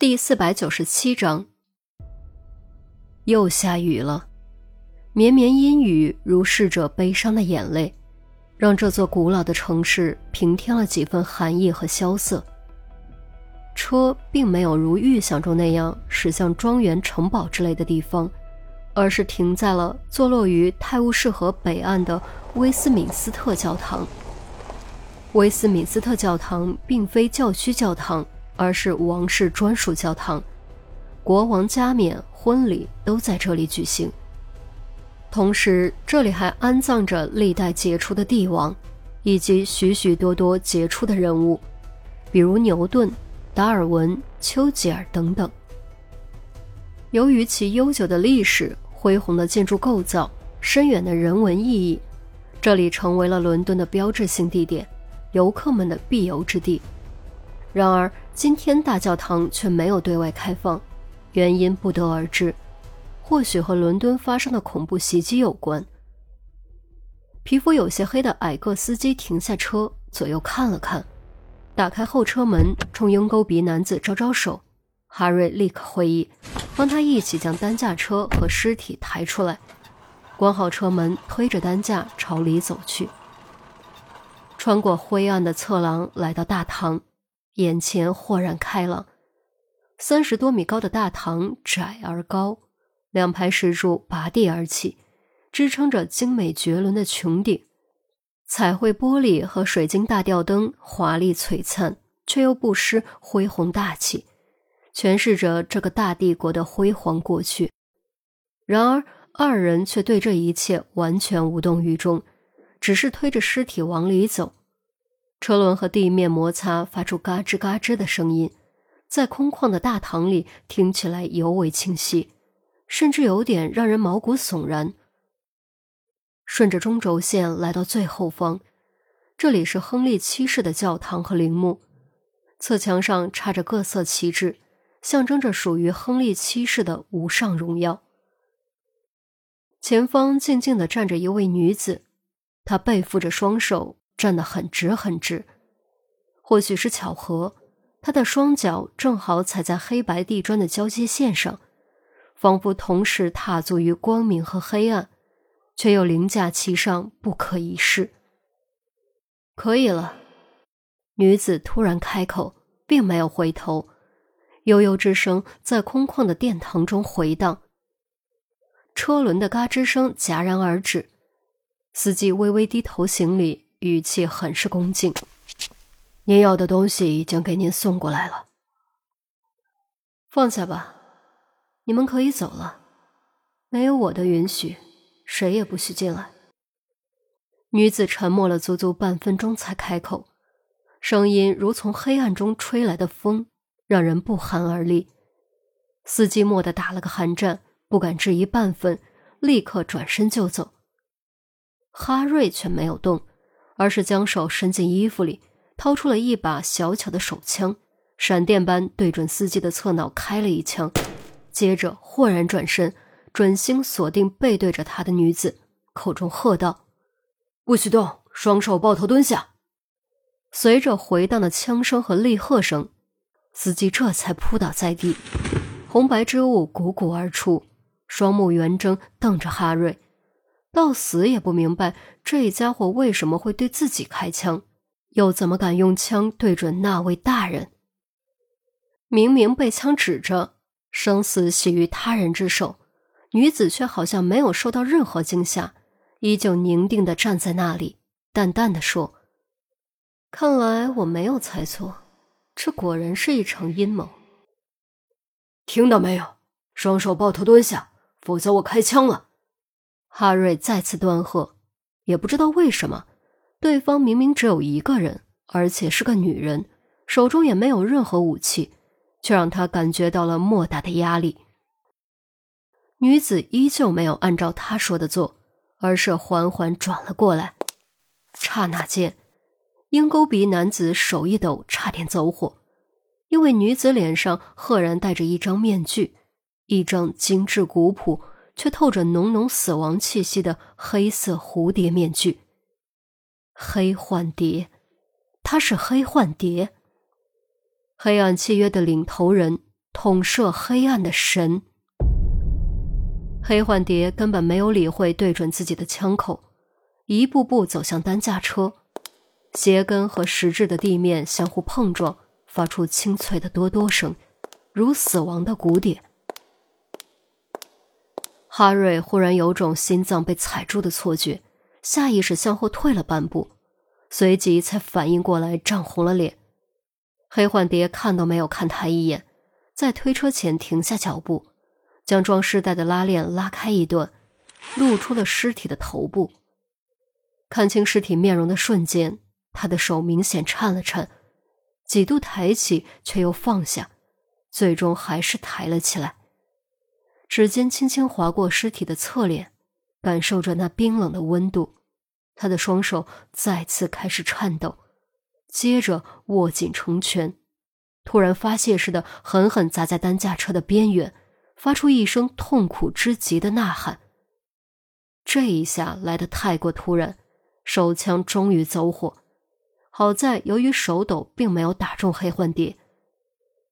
第四百九十七章，又下雨了，绵绵阴雨如逝者悲伤的眼泪，让这座古老的城市平添了几分寒意和萧瑟。车并没有如预想中那样驶向庄园、城堡之类的地方，而是停在了坐落于泰晤士河北岸的威斯敏斯特教堂。威斯敏斯特教堂并非教区教堂。而是王室专属教堂，国王加冕、婚礼都在这里举行。同时，这里还安葬着历代杰出的帝王，以及许许多多杰出的人物，比如牛顿、达尔文、丘吉尔等等。由于其悠久的历史、恢宏的建筑构造、深远的人文意义，这里成为了伦敦的标志性地点，游客们的必游之地。然而，今天大教堂却没有对外开放，原因不得而知，或许和伦敦发生的恐怖袭击有关。皮肤有些黑的矮个司机停下车，左右看了看，打开后车门，冲鹰钩鼻男子招招手。哈瑞立刻会意，帮他一起将担架车和尸体抬出来，关好车门，推着担架朝里走去。穿过灰暗的侧廊，来到大堂。眼前豁然开朗，三十多米高的大堂窄而高，两排石柱拔地而起，支撑着精美绝伦的穹顶。彩绘玻璃和水晶大吊灯华丽璀璨，却又不失恢宏大气，诠释着这个大帝国的辉煌过去。然而，二人却对这一切完全无动于衷，只是推着尸体往里走。车轮和地面摩擦，发出嘎吱嘎吱的声音，在空旷的大堂里听起来尤为清晰，甚至有点让人毛骨悚然。顺着中轴线来到最后方，这里是亨利七世的教堂和陵墓，侧墙上插着各色旗帜，象征着属于亨利七世的无上荣耀。前方静静地站着一位女子，她背负着双手。站得很直很直，或许是巧合，他的双脚正好踩在黑白地砖的交接线上，仿佛同时踏足于光明和黑暗，却又凌驾其上，不可一世。可以了，女子突然开口，并没有回头，悠悠之声在空旷的殿堂中回荡，车轮的嘎吱声戛然而止，司机微微低头行礼。语气很是恭敬。您要的东西已经给您送过来了，放下吧，你们可以走了。没有我的允许，谁也不许进来。女子沉默了足足半分钟，才开口，声音如从黑暗中吹来的风，让人不寒而栗。司机蓦地打了个寒战，不敢质疑半分，立刻转身就走。哈瑞却没有动。而是将手伸进衣服里，掏出了一把小巧的手枪，闪电般对准司机的侧脑开了一枪，接着豁然转身，准星锁定背对着他的女子，口中喝道：“不许动，双手抱头蹲下。”随着回荡的枪声和厉喝声，司机这才扑倒在地，红白之物汩汩而出，双目圆睁，瞪着哈瑞。到死也不明白这家伙为什么会对自己开枪，又怎么敢用枪对准那位大人？明明被枪指着，生死系于他人之手，女子却好像没有受到任何惊吓，依旧宁定地站在那里，淡淡的说：“看来我没有猜错，这果然是一场阴谋。”听到没有？双手抱头蹲下，否则我开枪了。哈瑞再次断喝，也不知道为什么，对方明明只有一个人，而且是个女人，手中也没有任何武器，却让他感觉到了莫大的压力。女子依旧没有按照他说的做，而是缓缓转了过来。刹那间，鹰钩鼻男子手一抖，差点走火，因为女子脸上赫然戴着一张面具，一张精致古朴。却透着浓浓死亡气息的黑色蝴蝶面具。黑幻蝶，他是黑幻蝶。黑暗契约的领头人，统摄黑暗的神。黑幻蝶根本没有理会对准自己的枪口，一步步走向担架车，鞋跟和石质的地面相互碰撞，发出清脆的哆哆声，如死亡的鼓点。哈瑞忽然有种心脏被踩住的错觉，下意识向后退了半步，随即才反应过来，涨红了脸。黑幻蝶看都没有看他一眼，在推车前停下脚步，将装尸袋的拉链拉开一段，露出了尸体的头部。看清尸体面容的瞬间，他的手明显颤了颤，几度抬起却又放下，最终还是抬了起来。指尖轻轻划过尸体的侧脸，感受着那冰冷的温度，他的双手再次开始颤抖，接着握紧成拳，突然发泄似的狠狠砸在担架车的边缘，发出一声痛苦之极的呐喊。这一下来得太过突然，手枪终于走火，好在由于手抖，并没有打中黑幻蝶，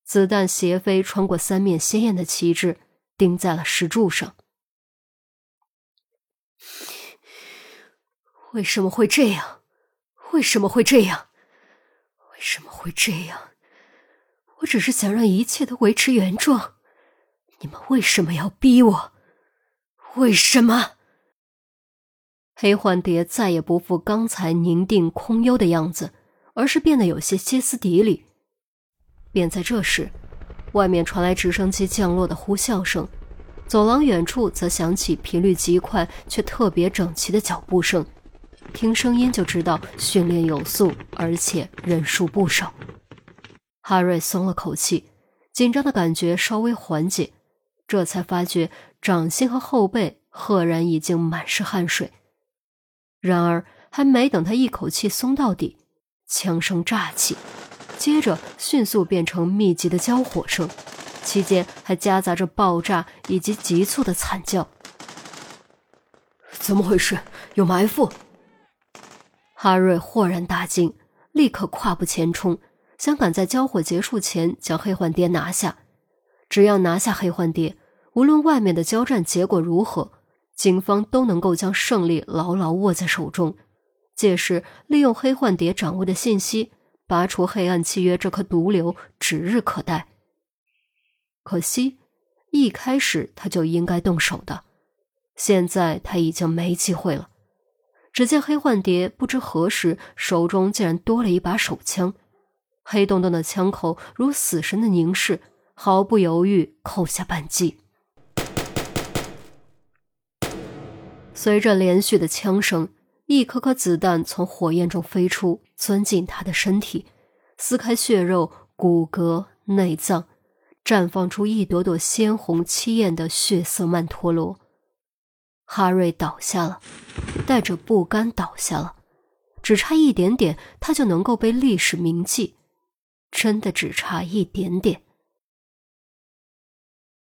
子弹斜飞穿过三面鲜艳的旗帜。钉在了石柱上。为什么会这样？为什么会这样？为什么会这样？我只是想让一切都维持原状。你们为什么要逼我？为什么？黑幻蝶再也不复刚才宁定空幽的样子，而是变得有些歇斯底里。便在这时。外面传来直升机降落的呼啸声，走廊远处则响起频率极快却特别整齐的脚步声。听声音就知道训练有素，而且人数不少。哈瑞松了口气，紧张的感觉稍微缓解，这才发觉掌心和后背赫然已经满是汗水。然而，还没等他一口气松到底，枪声乍起。接着迅速变成密集的交火声，期间还夹杂着爆炸以及急促的惨叫。怎么回事？有埋伏！哈瑞豁然大惊，立刻跨步前冲，想赶在交火结束前将黑幻蝶拿下。只要拿下黑幻蝶，无论外面的交战结果如何，警方都能够将胜利牢牢握在手中。届时，利用黑幻蝶掌握的信息。拔除黑暗契约这颗毒瘤指日可待。可惜，一开始他就应该动手的，现在他已经没机会了。只见黑幻蝶不知何时手中竟然多了一把手枪，黑洞洞的枪口如死神的凝视，毫不犹豫扣下扳机。随着连续的枪声。一颗颗子弹从火焰中飞出，钻进他的身体，撕开血肉、骨骼、内脏，绽放出一朵朵鲜红凄艳的血色曼陀罗。哈瑞倒下了，带着不甘倒下了，只差一点点，他就能够被历史铭记，真的只差一点点。